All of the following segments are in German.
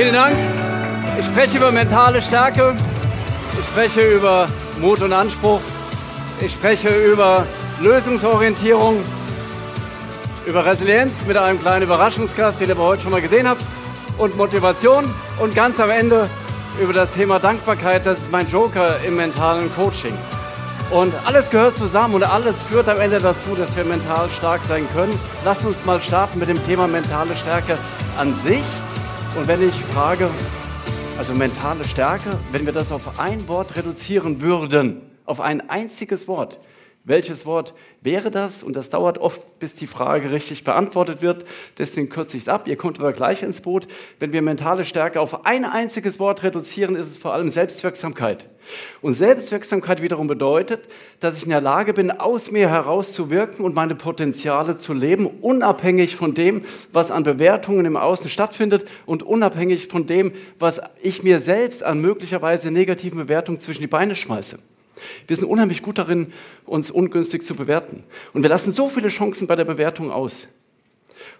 Vielen Dank. Ich spreche über mentale Stärke. Ich spreche über Mut und Anspruch. Ich spreche über Lösungsorientierung, über Resilienz mit einem kleinen Überraschungsgast, den ihr aber heute schon mal gesehen habt, und Motivation. Und ganz am Ende über das Thema Dankbarkeit. Das ist mein Joker im mentalen Coaching. Und alles gehört zusammen und alles führt am Ende dazu, dass wir mental stark sein können. Lasst uns mal starten mit dem Thema mentale Stärke an sich. Und wenn ich frage, also mentale Stärke, wenn wir das auf ein Wort reduzieren würden, auf ein einziges Wort, welches Wort wäre das? Und das dauert oft, bis die Frage richtig beantwortet wird. Deswegen kürze ich es ab. Ihr kommt aber gleich ins Boot. Wenn wir mentale Stärke auf ein einziges Wort reduzieren, ist es vor allem Selbstwirksamkeit. Und Selbstwirksamkeit wiederum bedeutet, dass ich in der Lage bin, aus mir herauszuwirken und meine Potenziale zu leben, unabhängig von dem, was an Bewertungen im Außen stattfindet und unabhängig von dem, was ich mir selbst an möglicherweise negativen Bewertungen zwischen die Beine schmeiße. Wir sind unheimlich gut darin, uns ungünstig zu bewerten. Und wir lassen so viele Chancen bei der Bewertung aus.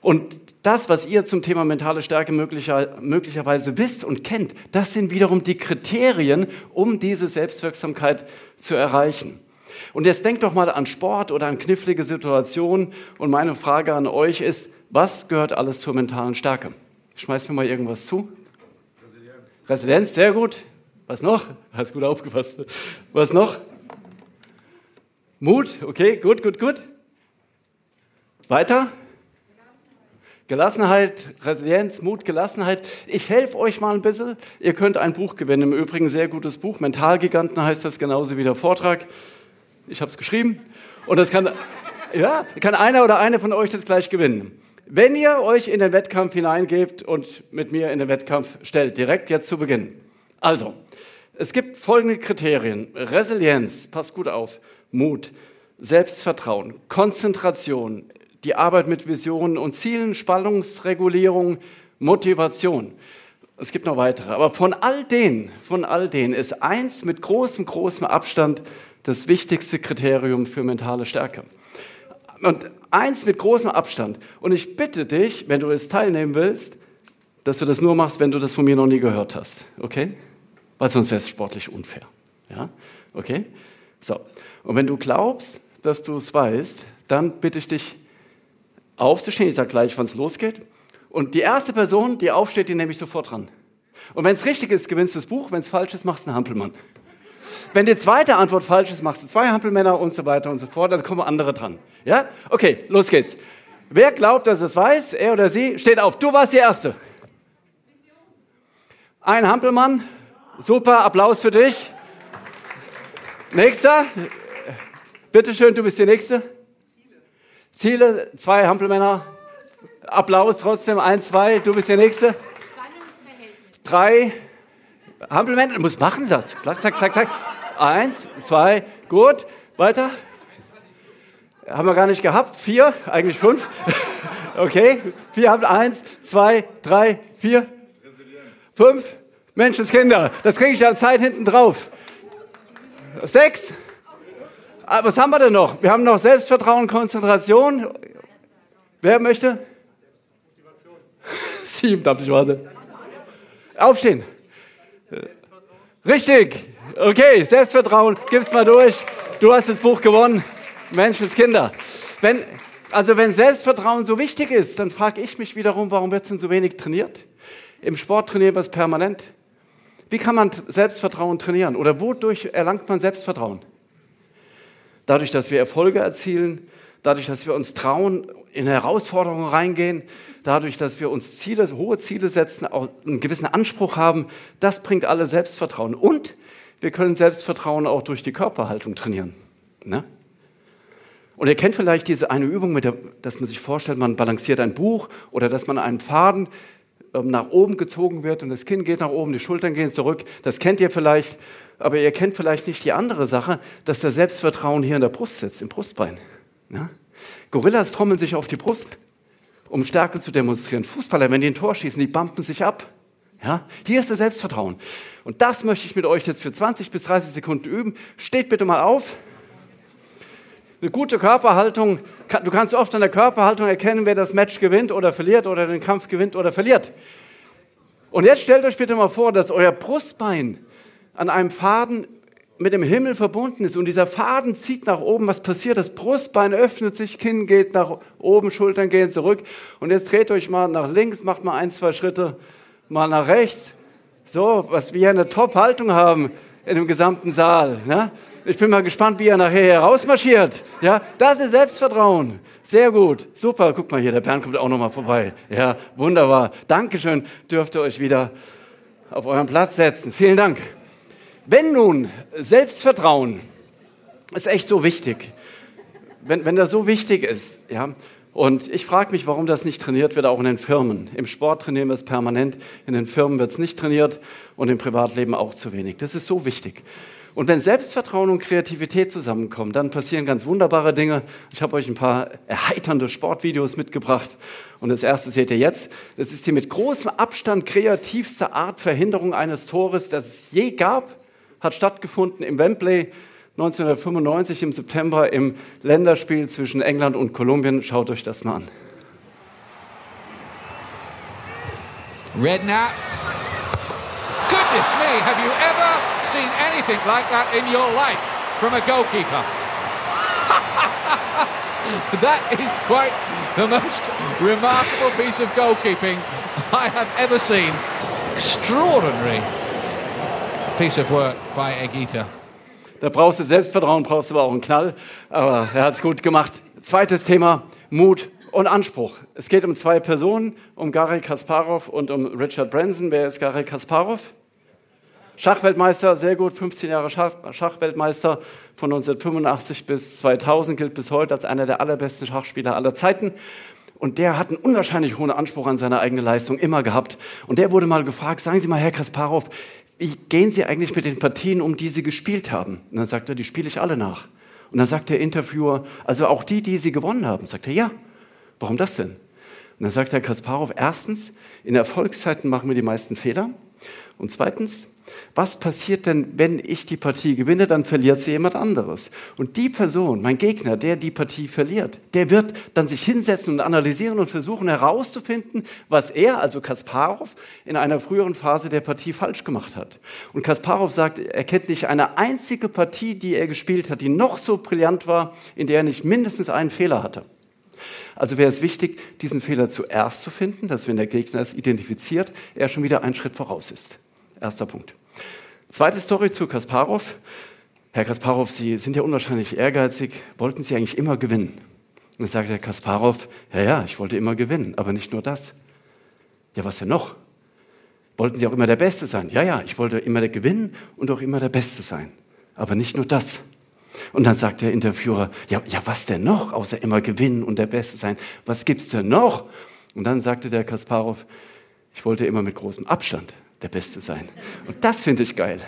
Und das, was ihr zum Thema mentale Stärke möglicher, möglicherweise wisst und kennt, das sind wiederum die Kriterien, um diese Selbstwirksamkeit zu erreichen. Und jetzt denkt doch mal an Sport oder an knifflige Situationen. Und meine Frage an euch ist, was gehört alles zur mentalen Stärke? Schmeißt mir mal irgendwas zu. Resilienz. Resilienz, sehr gut. Was noch? Hast gut aufgepasst. Was noch? Mut, okay, gut, gut, gut. Weiter? Gelassenheit, Resilienz, Mut, Gelassenheit. Ich helfe euch mal ein bisschen. Ihr könnt ein Buch gewinnen. Im Übrigen sehr gutes Buch. Mentalgiganten heißt das genauso wie der Vortrag. Ich habe es geschrieben. Und das kann, ja, kann einer oder eine von euch das gleich gewinnen. Wenn ihr euch in den Wettkampf hineingebt und mit mir in den Wettkampf stellt, direkt jetzt zu Beginn. Also, es gibt folgende Kriterien. Resilienz, passt gut auf, Mut, Selbstvertrauen, Konzentration, die Arbeit mit Visionen und Zielen, Spannungsregulierung, Motivation. Es gibt noch weitere. Aber von all denen, von all denen ist eins mit großem, großem Abstand das wichtigste Kriterium für mentale Stärke. Und eins mit großem Abstand. Und ich bitte dich, wenn du es teilnehmen willst, dass du das nur machst, wenn du das von mir noch nie gehört hast. Okay? Weil sonst wäre es sportlich unfair. Ja? Okay? So. Und wenn du glaubst, dass du es weißt, dann bitte ich dich aufzustehen. Ich sage gleich, wann es losgeht. Und die erste Person, die aufsteht, die nehme ich sofort dran. Und wenn es richtig ist, gewinnst du das Buch. Wenn es falsch ist, machst du einen Hampelmann. Wenn die zweite Antwort falsch ist, machst du zwei Hampelmänner und so weiter und so fort. Dann kommen andere dran. Ja? Okay, los geht's. Wer glaubt, dass es weiß, er oder sie, steht auf. Du warst die Erste. Ein Hampelmann, Super, Applaus für dich. Nächster. Bitte schön, du bist die Nächste. Ziele, zwei Hampelmänner. Applaus trotzdem, eins, zwei, du bist der Nächste. Drei. Hampelmänner, du musst machen das. Zack, zack, zack, zack. Eins, zwei, gut. Weiter. Haben wir gar nicht gehabt. Vier, eigentlich fünf. Okay, vier, eins, zwei, drei, vier, fünf. Menschenskinder, das kriege ich ja Zeit hinten drauf. Sechs. Ah, was haben wir denn noch? Wir haben noch Selbstvertrauen, Konzentration. Wer möchte? Sieben, darf ich warte. Aufstehen. Richtig. Okay, Selbstvertrauen, gib's mal durch. Du hast das Buch gewonnen. Menschenskinder. Wenn, also wenn Selbstvertrauen so wichtig ist, dann frage ich mich wiederum, warum wird es denn so wenig trainiert? Im Sport trainieren wir es permanent. Wie kann man Selbstvertrauen trainieren? Oder wodurch erlangt man Selbstvertrauen? Dadurch, dass wir Erfolge erzielen, dadurch, dass wir uns trauen, in Herausforderungen reingehen, dadurch, dass wir uns Ziele, hohe Ziele setzen, auch einen gewissen Anspruch haben, das bringt alle Selbstvertrauen. Und wir können Selbstvertrauen auch durch die Körperhaltung trainieren. Ne? Und ihr kennt vielleicht diese eine Übung, der, dass man sich vorstellt, man balanciert ein Buch oder dass man einen Faden nach oben gezogen wird und das Kinn geht nach oben, die Schultern gehen zurück. Das kennt ihr vielleicht, aber ihr kennt vielleicht nicht die andere Sache, dass das Selbstvertrauen hier in der Brust sitzt, im Brustbein. Ne? Gorillas trommeln sich auf die Brust, um Stärke zu demonstrieren. Fußballer, wenn die ein Tor schießen, die bumpen sich ab. Ja? Hier ist das Selbstvertrauen. Und das möchte ich mit euch jetzt für 20 bis 30 Sekunden üben. Steht bitte mal auf. Eine gute Körperhaltung, du kannst oft an der Körperhaltung erkennen, wer das Match gewinnt oder verliert oder den Kampf gewinnt oder verliert. Und jetzt stellt euch bitte mal vor, dass euer Brustbein an einem Faden mit dem Himmel verbunden ist und dieser Faden zieht nach oben, was passiert? Das Brustbein öffnet sich, Kinn geht nach oben, Schultern gehen zurück und jetzt dreht euch mal nach links, macht mal ein, zwei Schritte, mal nach rechts. So, was wir eine Top-Haltung haben in dem gesamten Saal. Ne? Ich bin mal gespannt, wie er nachher herausmarschiert. Ja, das ist Selbstvertrauen. Sehr gut. Super. Guck mal hier, der Bernd kommt auch noch mal vorbei. Ja, wunderbar. Dankeschön. Dürft ihr euch wieder auf euren Platz setzen. Vielen Dank. Wenn nun Selbstvertrauen ist echt so wichtig, wenn, wenn das so wichtig ist, ja, und ich frage mich, warum das nicht trainiert wird, auch in den Firmen. Im Sport trainieren wir es permanent, in den Firmen wird es nicht trainiert und im Privatleben auch zu wenig. Das ist so wichtig. Und wenn Selbstvertrauen und Kreativität zusammenkommen, dann passieren ganz wunderbare Dinge. Ich habe euch ein paar erheiternde Sportvideos mitgebracht. Und das erste seht ihr jetzt. Das ist die mit großem Abstand kreativste Art Verhinderung eines Tores, das es je gab. Hat stattgefunden im Wembley 1995 im September im Länderspiel zwischen England und Kolumbien. Schaut euch das mal an. Redknapp. Goodness me, have you ever seen anything like that in your life from a goalkeeper? that is quite the most remarkable piece of goalkeeping I have ever seen. Extraordinary piece of work by Egita. Da brauchst du Selbstvertrauen, brauchst du aber auch einen Knall. Aber er hat es gut gemacht. Zweites Thema, Mut und Anspruch. Es geht um zwei Personen, um Gary Kasparov und um Richard Branson. Wer ist Gary Kasparov? Schachweltmeister, sehr gut, 15 Jahre Schach, Schachweltmeister von 1985 bis 2000, gilt bis heute als einer der allerbesten Schachspieler aller Zeiten. Und der hat einen unwahrscheinlich hohen Anspruch an seine eigene Leistung immer gehabt. Und der wurde mal gefragt, sagen Sie mal, Herr Kasparov, wie gehen Sie eigentlich mit den Partien um, die Sie gespielt haben? Und dann sagt er, die spiele ich alle nach. Und dann sagt der Interviewer, also auch die, die Sie gewonnen haben. Sagt er, ja. Warum das denn? Und dann sagt Herr Kasparov, erstens, in Erfolgszeiten machen wir die meisten Fehler. Und zweitens, was passiert denn, wenn ich die Partie gewinne, dann verliert sie jemand anderes. Und die Person, mein Gegner, der die Partie verliert, der wird dann sich hinsetzen und analysieren und versuchen herauszufinden, was er, also Kasparov, in einer früheren Phase der Partie falsch gemacht hat. Und Kasparov sagt, er kennt nicht eine einzige Partie, die er gespielt hat, die noch so brillant war, in der er nicht mindestens einen Fehler hatte. Also wäre es wichtig, diesen Fehler zuerst zu finden, dass wenn der Gegner es identifiziert, er schon wieder einen Schritt voraus ist. Erster Punkt. Zweite Story zu Kasparov. Herr Kasparov, Sie sind ja unwahrscheinlich ehrgeizig. Wollten Sie eigentlich immer gewinnen? Und dann sagt Herr Kasparov, ja, ja, ich wollte immer gewinnen, aber nicht nur das. Ja, was denn noch? Wollten Sie auch immer der Beste sein? Ja, ja, ich wollte immer der gewinnen und auch immer der Beste sein. Aber nicht nur das. Und dann sagt der Interviewer, ja, ja, was denn noch, außer immer gewinnen und der Beste sein? Was gibt's denn noch? Und dann sagte der Kasparov, ich wollte immer mit großem Abstand der Beste sein. Und das finde ich geil.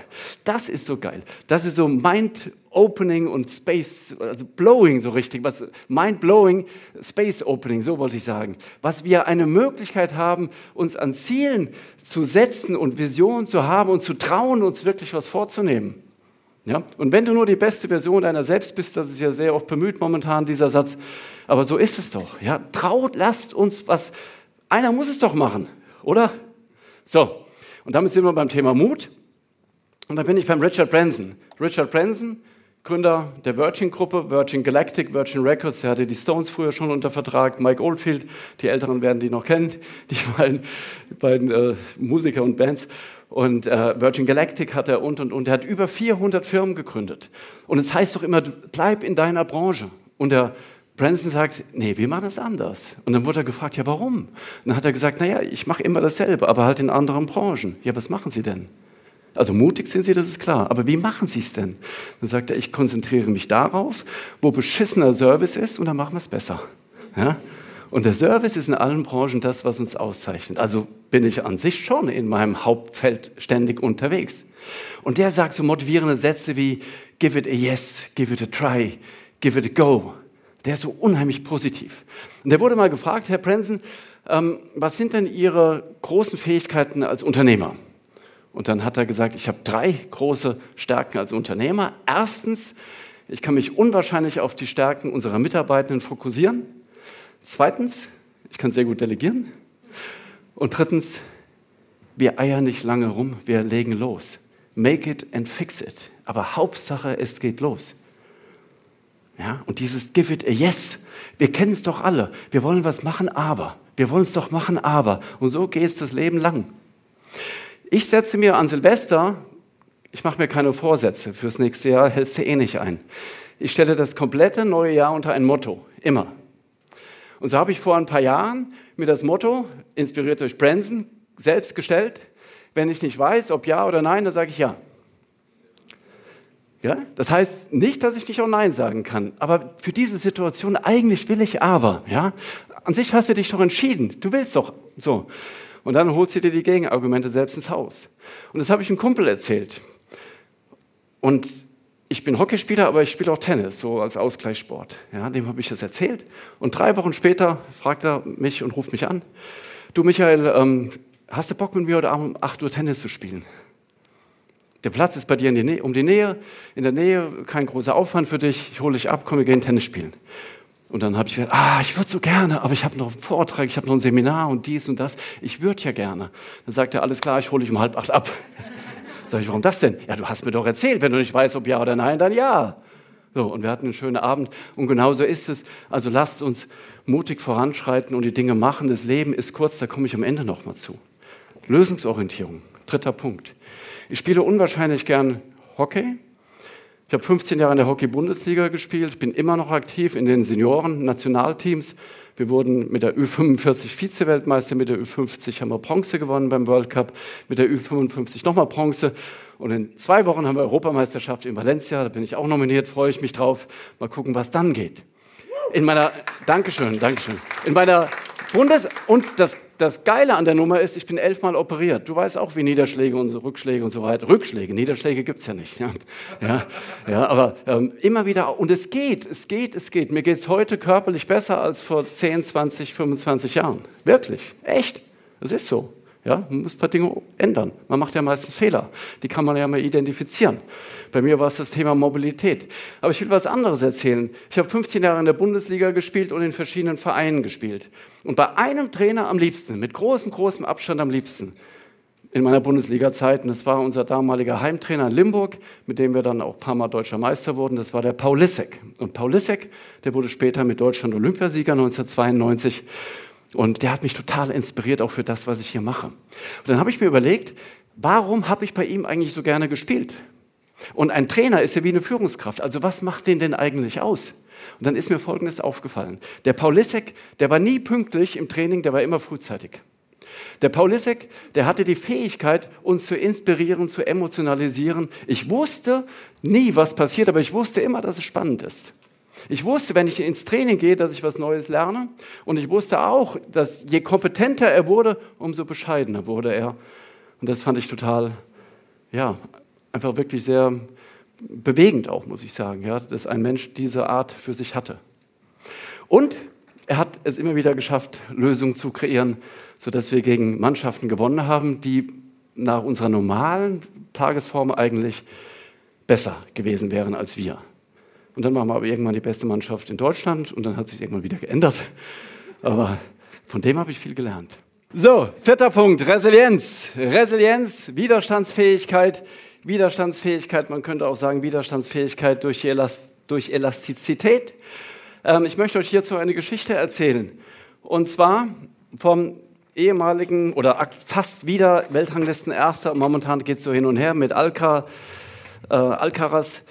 Das ist so geil. Das ist so mind-opening und space, also blowing so richtig. Was, mind-blowing, space-opening, so wollte ich sagen. Was wir eine Möglichkeit haben, uns an Zielen zu setzen und Visionen zu haben und zu trauen, uns wirklich was vorzunehmen. Ja? Und wenn du nur die beste Version deiner selbst bist, das ist ja sehr oft bemüht momentan, dieser Satz, aber so ist es doch. Ja? Traut, lasst uns was, einer muss es doch machen, oder? So, und damit sind wir beim Thema Mut. Und da bin ich beim Richard Branson. Richard Branson, Gründer der Virgin-Gruppe, Virgin Galactic, Virgin Records, der hatte die Stones früher schon unter Vertrag, Mike Oldfield, die Älteren werden die noch kennen, die beiden, beiden äh, Musiker und Bands. Und äh, Virgin Galactic hat er und und und. Er hat über 400 Firmen gegründet. Und es heißt doch immer, bleib in deiner Branche. Und der Branson sagt, nee, wir machen das anders. Und dann wurde er gefragt, ja, warum? Und dann hat er gesagt, naja, ich mache immer dasselbe, aber halt in anderen Branchen. Ja, was machen Sie denn? Also mutig sind sie, das ist klar. Aber wie machen sie es denn? Dann sagt er, ich konzentriere mich darauf, wo beschissener Service ist und dann machen wir es besser. Ja? Und der Service ist in allen Branchen das, was uns auszeichnet. Also bin ich an sich schon in meinem Hauptfeld ständig unterwegs. Und der sagt so motivierende Sätze wie, give it a yes, give it a try, give it a go. Der ist so unheimlich positiv. Und der wurde mal gefragt, Herr Prenzen, ähm, was sind denn Ihre großen Fähigkeiten als Unternehmer? Und dann hat er gesagt, ich habe drei große Stärken als Unternehmer. Erstens, ich kann mich unwahrscheinlich auf die Stärken unserer Mitarbeitenden fokussieren. Zweitens, ich kann sehr gut delegieren. Und drittens, wir eiern nicht lange rum, wir legen los. Make it and fix it. Aber Hauptsache, es geht los. Ja, und dieses Give it a yes, wir kennen es doch alle. Wir wollen was machen, aber. Wir wollen es doch machen, aber. Und so geht es das Leben lang. Ich setze mir an Silvester, ich mache mir keine Vorsätze, fürs nächste Jahr hältst du eh nicht ein. Ich stelle das komplette neue Jahr unter ein Motto, immer. Und so habe ich vor ein paar Jahren mir das Motto, inspiriert durch Branson, selbst gestellt. Wenn ich nicht weiß, ob ja oder nein, dann sage ich ja. Ja? Das heißt nicht, dass ich nicht auch Nein sagen kann, aber für diese Situation eigentlich will ich aber. Ja? An sich hast du dich doch entschieden, du willst doch so. Und dann holst du dir die Gegenargumente selbst ins Haus. Und das habe ich einem Kumpel erzählt. Und ich bin Hockeyspieler, aber ich spiele auch Tennis, so als Ausgleichssport. Ja, dem habe ich das erzählt. Und drei Wochen später fragt er mich und ruft mich an. Du Michael, ähm, hast du Bock mit mir heute Abend um 8 Uhr Tennis zu spielen? Der Platz ist bei dir die um die Nähe, in der Nähe, kein großer Aufwand für dich. Ich hole dich ab, komm, wir gehen Tennis spielen. Und dann habe ich gesagt, ah, ich würde so gerne, aber ich habe noch einen Vortrag, ich habe noch ein Seminar und dies und das. Ich würde ja gerne. Dann sagt er, alles klar, ich hole dich um halb acht ab. Sag ich, warum das denn? Ja, du hast mir doch erzählt, wenn du nicht weißt, ob ja oder nein, dann ja. So, und wir hatten einen schönen Abend und genau so ist es. Also lasst uns mutig voranschreiten und die Dinge machen. Das Leben ist kurz, da komme ich am Ende nochmal zu. Lösungsorientierung, dritter Punkt. Ich spiele unwahrscheinlich gern Hockey. Ich habe 15 Jahre in der Hockey-Bundesliga gespielt, bin immer noch aktiv in den Senioren-Nationalteams. Wir wurden mit der Ü45 Vize-Weltmeister, mit der Ü50 haben wir Bronze gewonnen beim World Cup, mit der Ü55 nochmal Bronze. Und in zwei Wochen haben wir Europameisterschaft in Valencia, da bin ich auch nominiert, freue ich mich drauf. Mal gucken, was dann geht. In meiner, Dankeschön, Dankeschön. In meiner Bundes- und das das Geile an der Nummer ist, ich bin elfmal operiert. Du weißt auch, wie Niederschläge und so Rückschläge und so weiter. Rückschläge, Niederschläge gibt es ja nicht. Ja, ja, ja aber ähm, immer wieder, und es geht, es geht, es geht. Mir geht es heute körperlich besser als vor 10, 20, 25 Jahren. Wirklich, echt. Es ist so. Ja, man muss ein paar Dinge ändern. Man macht ja meistens Fehler. Die kann man ja mal identifizieren. Bei mir war es das Thema Mobilität. Aber ich will was anderes erzählen. Ich habe 15 Jahre in der Bundesliga gespielt und in verschiedenen Vereinen gespielt. Und bei einem Trainer am liebsten, mit großem, großem Abstand am liebsten, in meiner Bundesliga-Zeit, und das war unser damaliger Heimtrainer in Limburg, mit dem wir dann auch ein paar Mal deutscher Meister wurden, das war der Paul Lissek. Und Paul Lissek, der wurde später mit Deutschland Olympiasieger 1992. Und der hat mich total inspiriert, auch für das, was ich hier mache. Und dann habe ich mir überlegt, warum habe ich bei ihm eigentlich so gerne gespielt? Und ein Trainer ist ja wie eine Führungskraft. Also was macht den denn eigentlich aus? Und dann ist mir Folgendes aufgefallen. Der Paul Lissek, der war nie pünktlich im Training, der war immer frühzeitig. Der Paul Lissek, der hatte die Fähigkeit, uns zu inspirieren, zu emotionalisieren. Ich wusste nie, was passiert, aber ich wusste immer, dass es spannend ist. Ich wusste, wenn ich ins Training gehe, dass ich was Neues lerne. Und ich wusste auch, dass je kompetenter er wurde, umso bescheidener wurde er. Und das fand ich total, ja, einfach wirklich sehr bewegend auch, muss ich sagen, ja, dass ein Mensch diese Art für sich hatte. Und er hat es immer wieder geschafft, Lösungen zu kreieren, sodass wir gegen Mannschaften gewonnen haben, die nach unserer normalen Tagesform eigentlich besser gewesen wären als wir. Und dann waren wir aber irgendwann die beste Mannschaft in Deutschland und dann hat sich irgendwann wieder geändert. Aber von dem habe ich viel gelernt. So, vierter Punkt, Resilienz. Resilienz, Widerstandsfähigkeit. Widerstandsfähigkeit, man könnte auch sagen Widerstandsfähigkeit durch, Elast durch Elastizität. Ähm, ich möchte euch hierzu eine Geschichte erzählen. Und zwar vom ehemaligen oder fast wieder Weltranglisten-Erster, momentan geht es so hin und her mit Alca, äh, Alcaraz,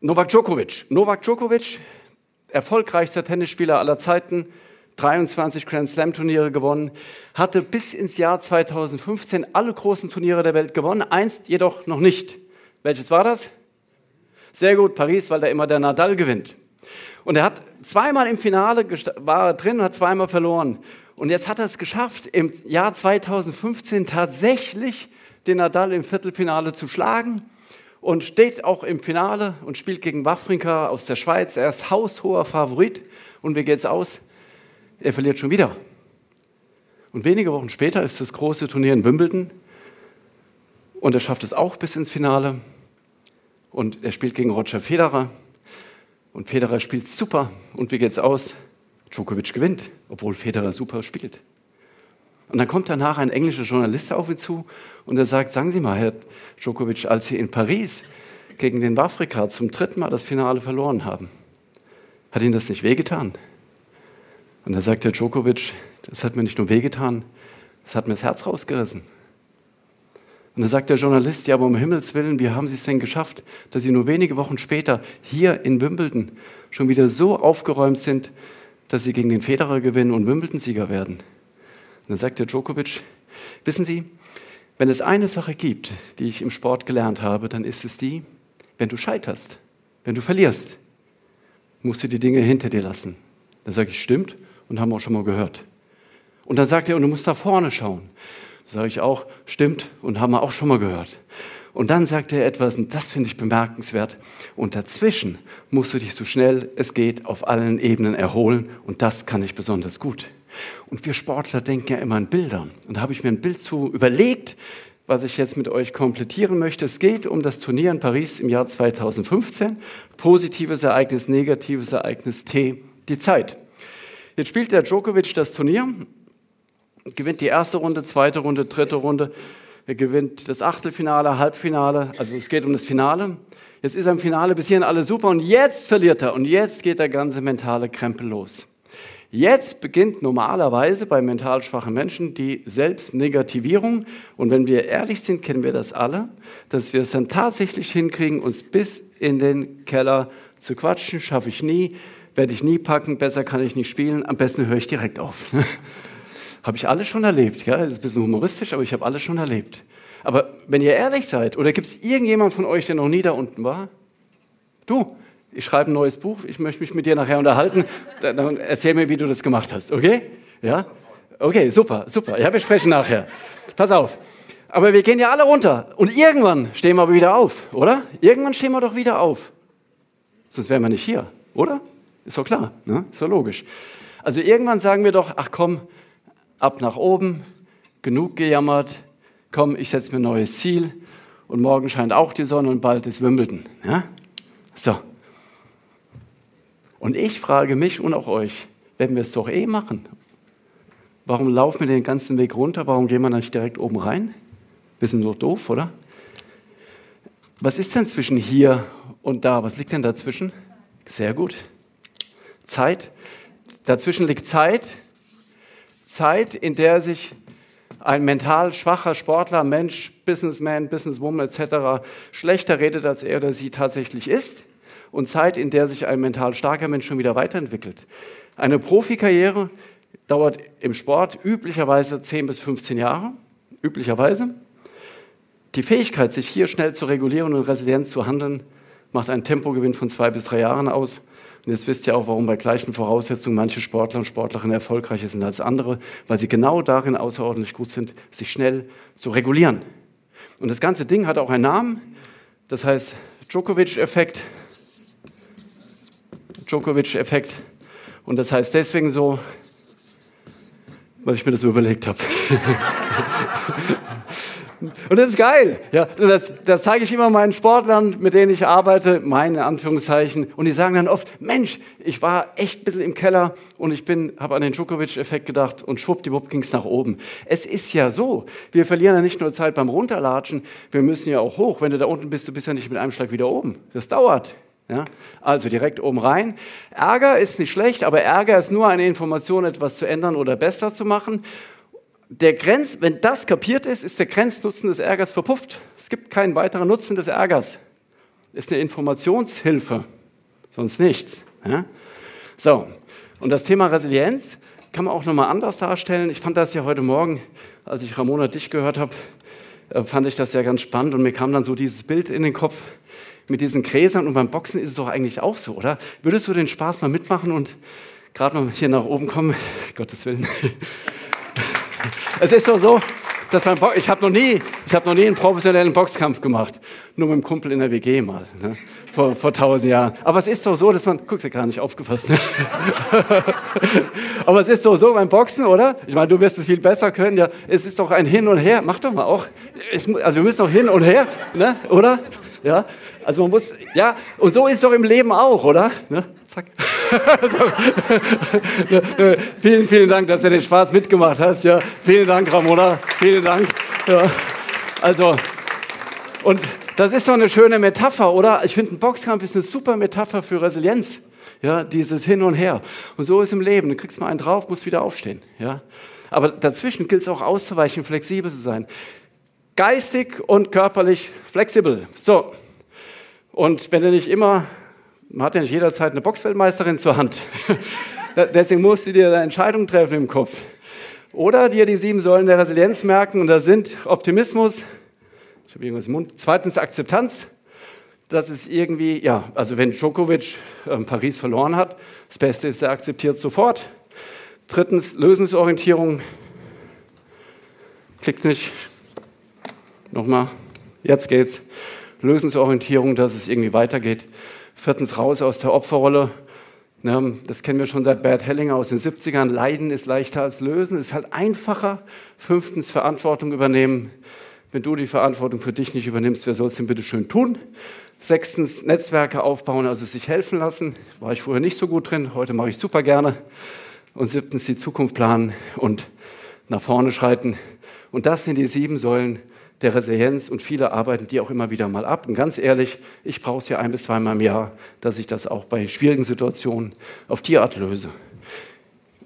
Novak Djokovic. Novak Djokovic, erfolgreichster Tennisspieler aller Zeiten, 23 Grand Slam Turniere gewonnen, hatte bis ins Jahr 2015 alle großen Turniere der Welt gewonnen, eins jedoch noch nicht. Welches war das? Sehr gut, Paris, weil da immer der Nadal gewinnt. Und er hat zweimal im Finale war er drin und hat zweimal verloren. Und jetzt hat er es geschafft, im Jahr 2015 tatsächlich den Nadal im Viertelfinale zu schlagen und steht auch im Finale und spielt gegen Wawrinka aus der Schweiz. Er ist haushoher Favorit. Und wie geht's aus? Er verliert schon wieder. Und wenige Wochen später ist das große Turnier in Wimbledon und er schafft es auch bis ins Finale. Und er spielt gegen Roger Federer. Und Federer spielt super. Und wie geht's aus? Djokovic gewinnt, obwohl Federer super spielt. Und dann kommt danach ein englischer Journalist auf ihn zu und er sagt, sagen Sie mal, Herr Djokovic, als Sie in Paris gegen den Wafrika zum dritten Mal das Finale verloren haben, hat Ihnen das nicht wehgetan? Und da sagt Herr Djokovic, das hat mir nicht nur wehgetan, das hat mir das Herz rausgerissen. Und da sagt der Journalist, ja, aber um Himmels Willen, wie haben Sie es denn geschafft, dass Sie nur wenige Wochen später hier in Wimbledon schon wieder so aufgeräumt sind, dass Sie gegen den Federer gewinnen und Wimbledon-Sieger werden? Und dann sagt der Djokovic, wissen Sie, wenn es eine Sache gibt, die ich im Sport gelernt habe, dann ist es die, wenn du scheiterst, wenn du verlierst, musst du die Dinge hinter dir lassen. Dann sage ich, stimmt und haben wir auch schon mal gehört. Und dann sagt er, und du musst da vorne schauen. Sage ich auch, stimmt und haben wir auch schon mal gehört. Und dann sagt er etwas, und das finde ich bemerkenswert. Und dazwischen musst du dich so schnell es geht auf allen Ebenen erholen. Und das kann ich besonders gut. Und wir Sportler denken ja immer in Bildern. Und da habe ich mir ein Bild zu überlegt, was ich jetzt mit euch komplettieren möchte. Es geht um das Turnier in Paris im Jahr 2015. Positives Ereignis, negatives Ereignis T, die Zeit. Jetzt spielt der Djokovic das Turnier gewinnt die erste Runde, zweite Runde, dritte Runde. Er gewinnt das Achtelfinale, Halbfinale. Also es geht um das Finale. Jetzt ist er im Finale bis hierhin alles super und jetzt verliert er und jetzt geht der ganze mentale Krempel los. Jetzt beginnt normalerweise bei mental schwachen Menschen die Selbstnegativierung. Und wenn wir ehrlich sind, kennen wir das alle, dass wir es dann tatsächlich hinkriegen, uns bis in den Keller zu quatschen. Schaffe ich nie, werde ich nie packen, besser kann ich nicht spielen, am besten höre ich direkt auf. Habe ich alles schon erlebt. Ja? Das ist ein bisschen humoristisch, aber ich habe alles schon erlebt. Aber wenn ihr ehrlich seid, oder gibt es irgendjemand von euch, der noch nie da unten war? Du, ich schreibe ein neues Buch, ich möchte mich mit dir nachher unterhalten. Dann erzähl mir, wie du das gemacht hast, okay? Ja? Okay, super, super. Ja, wir sprechen nachher. Pass auf. Aber wir gehen ja alle runter. Und irgendwann stehen wir aber wieder auf, oder? Irgendwann stehen wir doch wieder auf. Sonst wären wir nicht hier, oder? Ist doch klar, ne? ist doch logisch. Also irgendwann sagen wir doch, ach komm, ab nach oben, genug gejammert, komm, ich setze mir ein neues Ziel und morgen scheint auch die Sonne und bald ist Wimbledon. Ja? So. Und ich frage mich und auch euch, wenn wir es doch eh machen, warum laufen wir den ganzen Weg runter? Warum gehen wir nicht direkt oben rein? Bisschen so doof, oder? Was ist denn zwischen hier und da? Was liegt denn dazwischen? Sehr gut. Zeit. Dazwischen liegt Zeit, Zeit, in der sich ein mental schwacher Sportler, Mensch, Businessman, Businesswoman etc. schlechter redet, als er oder sie tatsächlich ist. Und Zeit, in der sich ein mental starker Mensch schon wieder weiterentwickelt. Eine Profikarriere dauert im Sport üblicherweise 10 bis 15 Jahre. Üblicherweise. Die Fähigkeit, sich hier schnell zu regulieren und resilient zu handeln, macht einen Tempogewinn von zwei bis drei Jahren aus. Und jetzt wisst ihr auch, warum bei gleichen Voraussetzungen manche Sportler und Sportlerinnen erfolgreicher sind als andere, weil sie genau darin außerordentlich gut sind, sich schnell zu regulieren. Und das ganze Ding hat auch einen Namen, das heißt Djokovic-Effekt. Djokovic-Effekt. Und das heißt deswegen so, weil ich mir das überlegt habe. Und das ist geil. Ja, das, das zeige ich immer meinen Sportlern, mit denen ich arbeite, meine Anführungszeichen. Und die sagen dann oft, Mensch, ich war echt ein bisschen im Keller und ich habe an den Djokovic-Effekt gedacht und schwuppdiwupp ging es nach oben. Es ist ja so, wir verlieren ja nicht nur Zeit beim Runterlatschen, wir müssen ja auch hoch. Wenn du da unten bist, du bist ja nicht mit einem Schlag wieder oben. Das dauert. Ja? Also direkt oben rein. Ärger ist nicht schlecht, aber Ärger ist nur eine Information, etwas zu ändern oder besser zu machen der Grenz, wenn das kapiert ist, ist der Grenznutzen des Ärgers verpufft. Es gibt keinen weiteren Nutzen des Ärgers. Ist eine Informationshilfe, sonst nichts. Ja? So, und das Thema Resilienz kann man auch nochmal anders darstellen. Ich fand das ja heute Morgen, als ich Ramona dich gehört habe, äh, fand ich das ja ganz spannend und mir kam dann so dieses Bild in den Kopf mit diesen Gräsern und beim Boxen ist es doch eigentlich auch so, oder? Würdest du den Spaß mal mitmachen und gerade mal hier nach oben kommen? Gottes Willen. Es ist doch so, dass mein Bo ich habe noch nie, ich habe noch nie einen professionellen Boxkampf gemacht, nur mit einem Kumpel in der WG mal, ne? vor, vor tausend Jahren. Aber es ist doch so, dass man, guckst ja gar nicht aufgefasst. Ne? Aber es ist doch so beim Boxen, oder? Ich meine, du wirst es viel besser können. Ja, es ist doch ein Hin und Her. Mach doch mal auch. Ich, also wir müssen doch hin und her, ne? oder? Ja, also man muss, ja, und so ist doch im Leben auch, oder? Ne? Zack. vielen, vielen Dank, dass du den Spaß mitgemacht hast. Ja, vielen Dank, Ramona. Vielen Dank. Ja. Also, und das ist doch eine schöne Metapher, oder? Ich finde, ein Boxkampf ist eine super Metapher für Resilienz. Ja, dieses Hin und Her. Und so ist im Leben. Du kriegst mal einen drauf, musst wieder aufstehen. Ja. Aber dazwischen gilt es auch auszuweichen, flexibel zu sein. Geistig und körperlich flexibel. So. Und wenn du nicht immer man hat ja nicht jederzeit eine Boxweltmeisterin zur Hand. Deswegen musst du dir eine Entscheidung treffen im Kopf. Oder dir die sieben Säulen der Resilienz merken. Und da sind Optimismus, ich habe irgendwas im Mund, zweitens Akzeptanz. Das ist irgendwie, ja, also wenn Djokovic äh, Paris verloren hat, das Beste ist, er akzeptiert sofort. Drittens Lösungsorientierung. Klickt nicht. Nochmal. Jetzt geht's. Lösungsorientierung, dass es irgendwie weitergeht. Viertens raus aus der Opferrolle. Das kennen wir schon seit Bert Hellinger aus den 70ern. Leiden ist leichter als lösen, ist halt einfacher. Fünftens Verantwortung übernehmen. Wenn du die Verantwortung für dich nicht übernimmst, wer soll es denn bitte schön tun? Sechstens Netzwerke aufbauen, also sich helfen lassen. War ich vorher nicht so gut drin, heute mache ich super gerne. Und siebtens die Zukunft planen und nach vorne schreiten. Und das sind die sieben Säulen, der Resilienz und viele arbeiten die auch immer wieder mal ab. Und ganz ehrlich, ich brauche es ja ein bis zweimal im Jahr, dass ich das auch bei schwierigen Situationen auf die Art löse.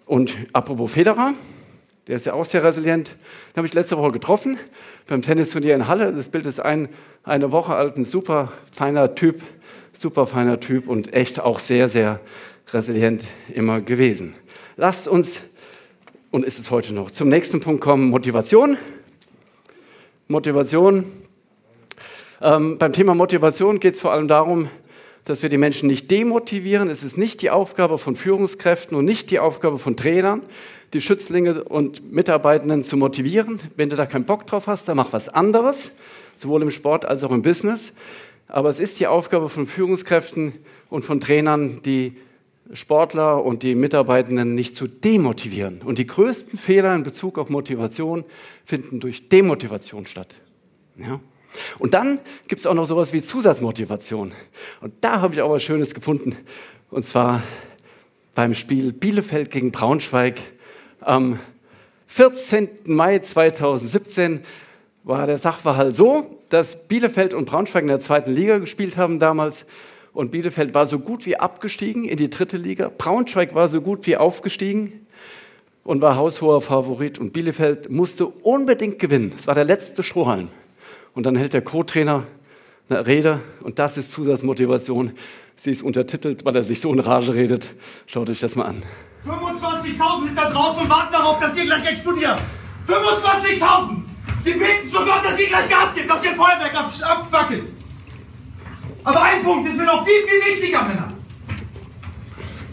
Und apropos Federer, der ist ja auch sehr resilient, den habe ich letzte Woche getroffen beim Tennisturnier in Halle. Das Bild ist ein, eine Woche alt, ein super feiner Typ, super feiner Typ und echt auch sehr, sehr resilient immer gewesen. Lasst uns, und ist es heute noch, zum nächsten Punkt kommen, Motivation. Motivation. Ähm, beim Thema Motivation geht es vor allem darum, dass wir die Menschen nicht demotivieren. Es ist nicht die Aufgabe von Führungskräften und nicht die Aufgabe von Trainern, die Schützlinge und Mitarbeitenden zu motivieren. Wenn du da keinen Bock drauf hast, dann mach was anderes, sowohl im Sport als auch im Business. Aber es ist die Aufgabe von Führungskräften und von Trainern, die Sportler und die Mitarbeitenden nicht zu demotivieren. Und die größten Fehler in Bezug auf Motivation finden durch Demotivation statt. Ja? Und dann gibt es auch noch sowas wie Zusatzmotivation. Und da habe ich auch was Schönes gefunden. Und zwar beim Spiel Bielefeld gegen Braunschweig am 14. Mai 2017 war der Sachverhalt so, dass Bielefeld und Braunschweig in der zweiten Liga gespielt haben damals und Bielefeld war so gut wie abgestiegen in die dritte Liga. Braunschweig war so gut wie aufgestiegen und war haushoher Favorit. Und Bielefeld musste unbedingt gewinnen. Es war der letzte Strohhalm. Und dann hält der Co-Trainer eine Rede und das ist Zusatzmotivation. Sie ist untertitelt, weil er sich so in Rage redet. Schaut euch das mal an. 25.000 sind da draußen und warten darauf, dass ihr gleich explodiert. 25.000! Wir beten zu Gott, dass ihr gleich Gas gibt, dass ihr Feuerwerk abfackelt. Aber ein Punkt ist mir noch viel, viel wichtiger, Männer.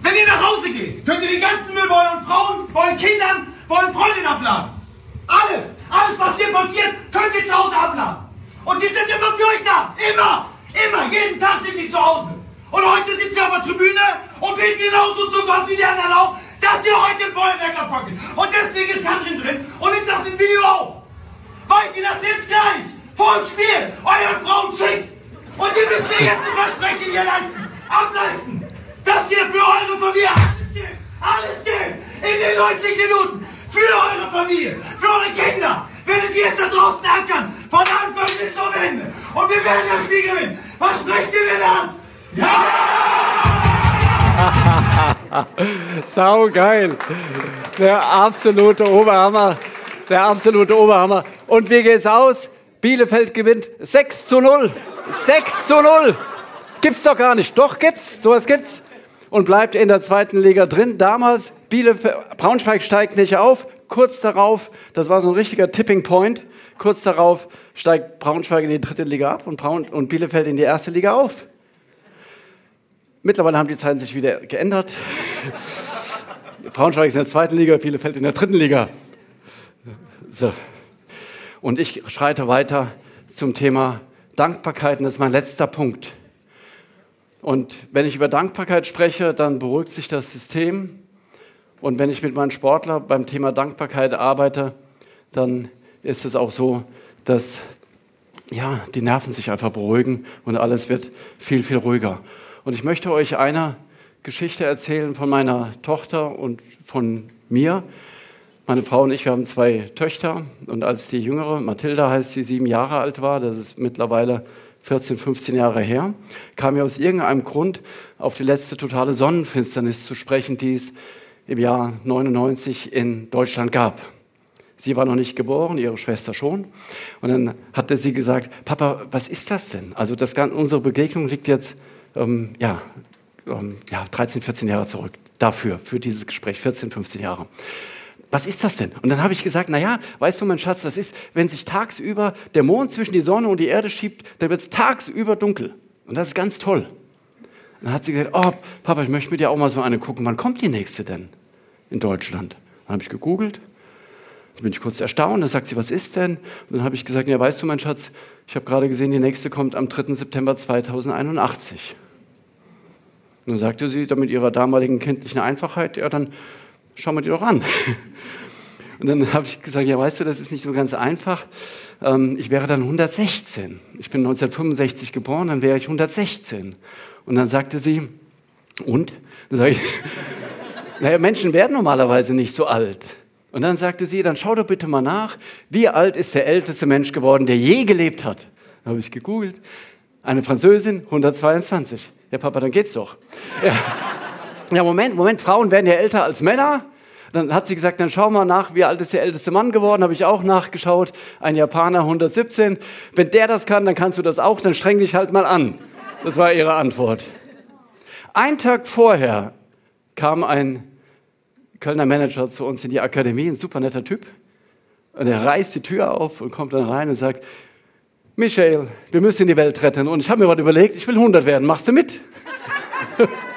Wenn ihr nach Hause geht, könnt ihr den ganzen Müll bei euren Frauen, bei euren Kindern, bei euren Freundinnen abladen. Alles, alles, was hier passiert, könnt ihr zu Hause abladen. Und die sind immer für euch da. Immer, immer, jeden Tag sind die zu Hause. Und heute sitzt ihr auf der Tribüne und beten genauso zu Gott wie die anderen auch, dass ihr heute ein Feuerwerk abpacken. Und deswegen ist Katrin drin und nimmt das im Video auf. Weil sie das jetzt gleich vor dem Spiel euren Frauen schickt. Und ihr müsst mir jetzt ein Versprechen hier leisten, ableisten, dass ihr für eure Familie alles gebt, alles gebt, in den 90 Minuten, für eure Familie, für eure Kinder, werdet ihr jetzt da draußen ankern, von Anfang bis zum Ende. Und wir werden das Spiel gewinnen. Versprecht ihr mir das? Ja! Sau geil. Der absolute Oberhammer. Der absolute Oberhammer. Und wie geht's aus? Bielefeld gewinnt 6 zu 0. 6 zu 0. Gibt's doch gar nicht. Doch, gibt's. Sowas gibt's. und bleibt in der zweiten Liga drin. Damals, Bielefeld, Braunschweig steigt nicht auf. Kurz darauf, das war so ein richtiger Tipping Point, kurz darauf steigt Braunschweig in die dritte Liga ab und, Braun und Bielefeld in die erste Liga auf. Mittlerweile haben die Zeiten sich wieder geändert. Braunschweig ist in der zweiten Liga, Bielefeld in der dritten Liga. So. Und ich schreite weiter zum Thema Dankbarkeit und das ist mein letzter Punkt. Und wenn ich über Dankbarkeit spreche, dann beruhigt sich das System. Und wenn ich mit meinen Sportlern beim Thema Dankbarkeit arbeite, dann ist es auch so, dass ja, die Nerven sich einfach beruhigen und alles wird viel, viel ruhiger. Und ich möchte euch eine Geschichte erzählen von meiner Tochter und von mir. Meine Frau und ich, wir haben zwei Töchter. Und als die jüngere, Mathilda heißt sie, sieben Jahre alt war, das ist mittlerweile 14, 15 Jahre her, kam mir aus irgendeinem Grund auf die letzte totale Sonnenfinsternis zu sprechen, die es im Jahr 99 in Deutschland gab. Sie war noch nicht geboren, ihre Schwester schon. Und dann hatte sie gesagt, Papa, was ist das denn? Also das, unsere Begegnung liegt jetzt ähm, ja, ähm, ja, 13, 14 Jahre zurück. Dafür, für dieses Gespräch, 14, 15 Jahre was ist das denn? Und dann habe ich gesagt, naja, weißt du, mein Schatz, das ist, wenn sich tagsüber der Mond zwischen die Sonne und die Erde schiebt, dann wird es tagsüber dunkel. Und das ist ganz toll. Und dann hat sie gesagt, oh, Papa, ich möchte mir dir auch mal so eine gucken. Wann kommt die nächste denn in Deutschland? Dann habe ich gegoogelt. Dann bin ich kurz erstaunt. Dann sagt sie, was ist denn? Und dann habe ich gesagt, ja, weißt du, mein Schatz, ich habe gerade gesehen, die nächste kommt am 3. September 2081. Und dann sagte sie dann mit ihrer damaligen kindlichen Einfachheit, ja, dann schau mal die doch an. Und dann habe ich gesagt, ja, weißt du, das ist nicht so ganz einfach. Ähm, ich wäre dann 116. Ich bin 1965 geboren, dann wäre ich 116. Und dann sagte sie, und? Dann sage ich, naja, Menschen werden normalerweise nicht so alt. Und dann sagte sie, dann schau doch bitte mal nach, wie alt ist der älteste Mensch geworden, der je gelebt hat. Dann habe ich gegoogelt. Eine Französin, 122. Ja, Papa, dann geht's doch. Ja. Ja, Moment, Moment, Frauen werden ja älter als Männer. Dann hat sie gesagt, dann schau mal nach, wie alt ist der älteste Mann geworden. Habe ich auch nachgeschaut. Ein Japaner, 117. Wenn der das kann, dann kannst du das auch. Dann streng dich halt mal an. Das war ihre Antwort. Ein Tag vorher kam ein Kölner Manager zu uns in die Akademie, ein super netter Typ. Und er reißt die Tür auf und kommt dann rein und sagt, Michael, wir müssen die Welt retten. Und ich habe mir was überlegt, ich will 100 werden. Machst du mit?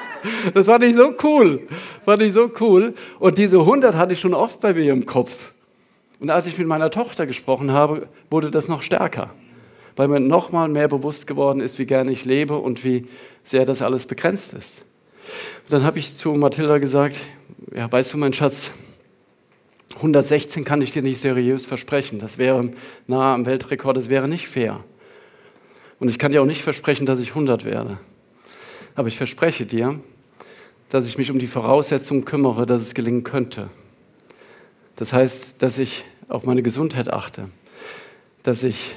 Das fand ich so cool. Fand ich so cool. Und diese 100 hatte ich schon oft bei mir im Kopf. Und als ich mit meiner Tochter gesprochen habe, wurde das noch stärker. Weil mir nochmal mehr bewusst geworden ist, wie gerne ich lebe und wie sehr das alles begrenzt ist. Und dann habe ich zu Mathilda gesagt, ja, weißt du, mein Schatz, 116 kann ich dir nicht seriös versprechen. Das wäre nahe am Weltrekord, das wäre nicht fair. Und ich kann dir auch nicht versprechen, dass ich 100 werde. Aber ich verspreche dir, dass ich mich um die Voraussetzungen kümmere, dass es gelingen könnte. Das heißt, dass ich auf meine Gesundheit achte, dass ich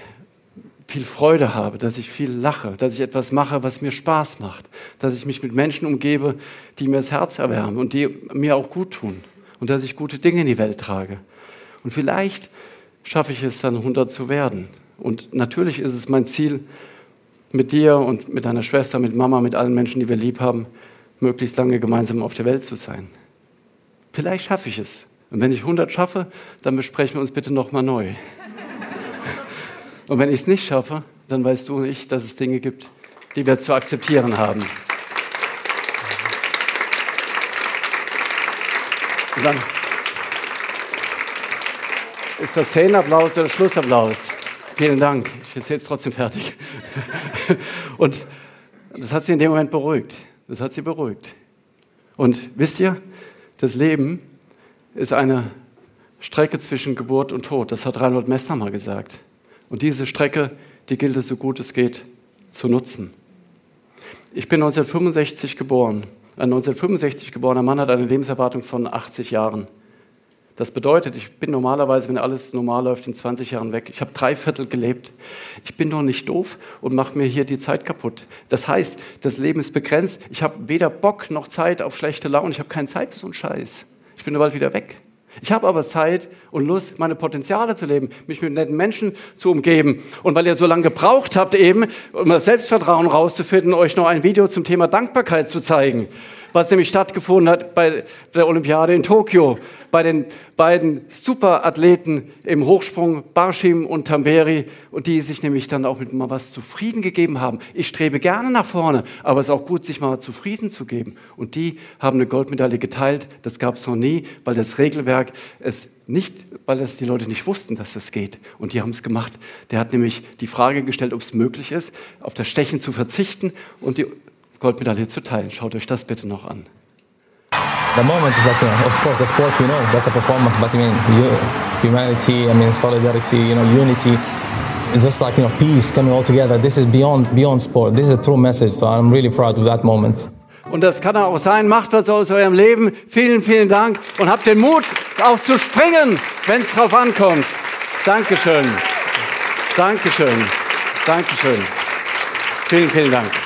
viel Freude habe, dass ich viel lache, dass ich etwas mache, was mir Spaß macht, dass ich mich mit Menschen umgebe, die mir das Herz erwärmen und die mir auch gut tun und dass ich gute Dinge in die Welt trage. Und vielleicht schaffe ich es dann 100 zu werden. Und natürlich ist es mein Ziel, mit dir und mit deiner Schwester, mit Mama, mit allen Menschen, die wir lieb haben, möglichst lange gemeinsam auf der Welt zu sein. Vielleicht schaffe ich es. Und wenn ich 100 schaffe, dann besprechen wir uns bitte nochmal neu. Und wenn ich es nicht schaffe, dann weißt du und ich, dass es Dinge gibt, die wir zu akzeptieren haben. Und dann ist das Szenenapplaus oder Schlussapplaus. Vielen Dank. Ich bin jetzt trotzdem fertig. Und das hat sie in dem Moment beruhigt. Das hat sie beruhigt. Und wisst ihr, das Leben ist eine Strecke zwischen Geburt und Tod. Das hat Reinhold Messner mal gesagt. Und diese Strecke, die gilt es so gut es geht zu nutzen. Ich bin 1965 geboren. Ein 1965 geborener Mann hat eine Lebenserwartung von 80 Jahren. Das bedeutet, ich bin normalerweise, wenn alles normal läuft, in 20 Jahren weg. Ich habe drei Viertel gelebt. Ich bin doch nicht doof und mache mir hier die Zeit kaputt. Das heißt, das Leben ist begrenzt. Ich habe weder Bock noch Zeit auf schlechte Laune. Ich habe keine Zeit für so einen Scheiß. Ich bin bald wieder weg. Ich habe aber Zeit und Lust, meine Potenziale zu leben, mich mit netten Menschen zu umgeben. Und weil ihr so lange gebraucht habt, eben, um das Selbstvertrauen rauszufinden, euch noch ein Video zum Thema Dankbarkeit zu zeigen. Was nämlich stattgefunden hat bei der Olympiade in Tokio, bei den beiden Superathleten im Hochsprung, Barshim und Tamberi, und die sich nämlich dann auch mit mal was zufrieden gegeben haben. Ich strebe gerne nach vorne, aber es ist auch gut, sich mal zufrieden zu geben. Und die haben eine Goldmedaille geteilt. Das gab es noch nie, weil das Regelwerk es nicht, weil das die Leute nicht wussten, dass das geht. Und die haben es gemacht. Der hat nämlich die Frage gestellt, ob es möglich ist, auf das Stechen zu verzichten und die Goldmedaille zu teilen. Schaut euch das bitte noch an. The moment is like, you know, of course, the sport we know that's a performance, but I mean, humanity, I mean, solidarity, you know, unity. It's just like you know, peace coming all together. This is beyond beyond sport. This is a true message. So I'm really proud of that moment. Und das kann auch sein. Macht was aus eurem Leben. Vielen, vielen Dank und habt den Mut, auch zu springen, wenn es drauf ankommt. Dankeschön. Dankeschön. Dankeschön. Vielen, vielen Dank.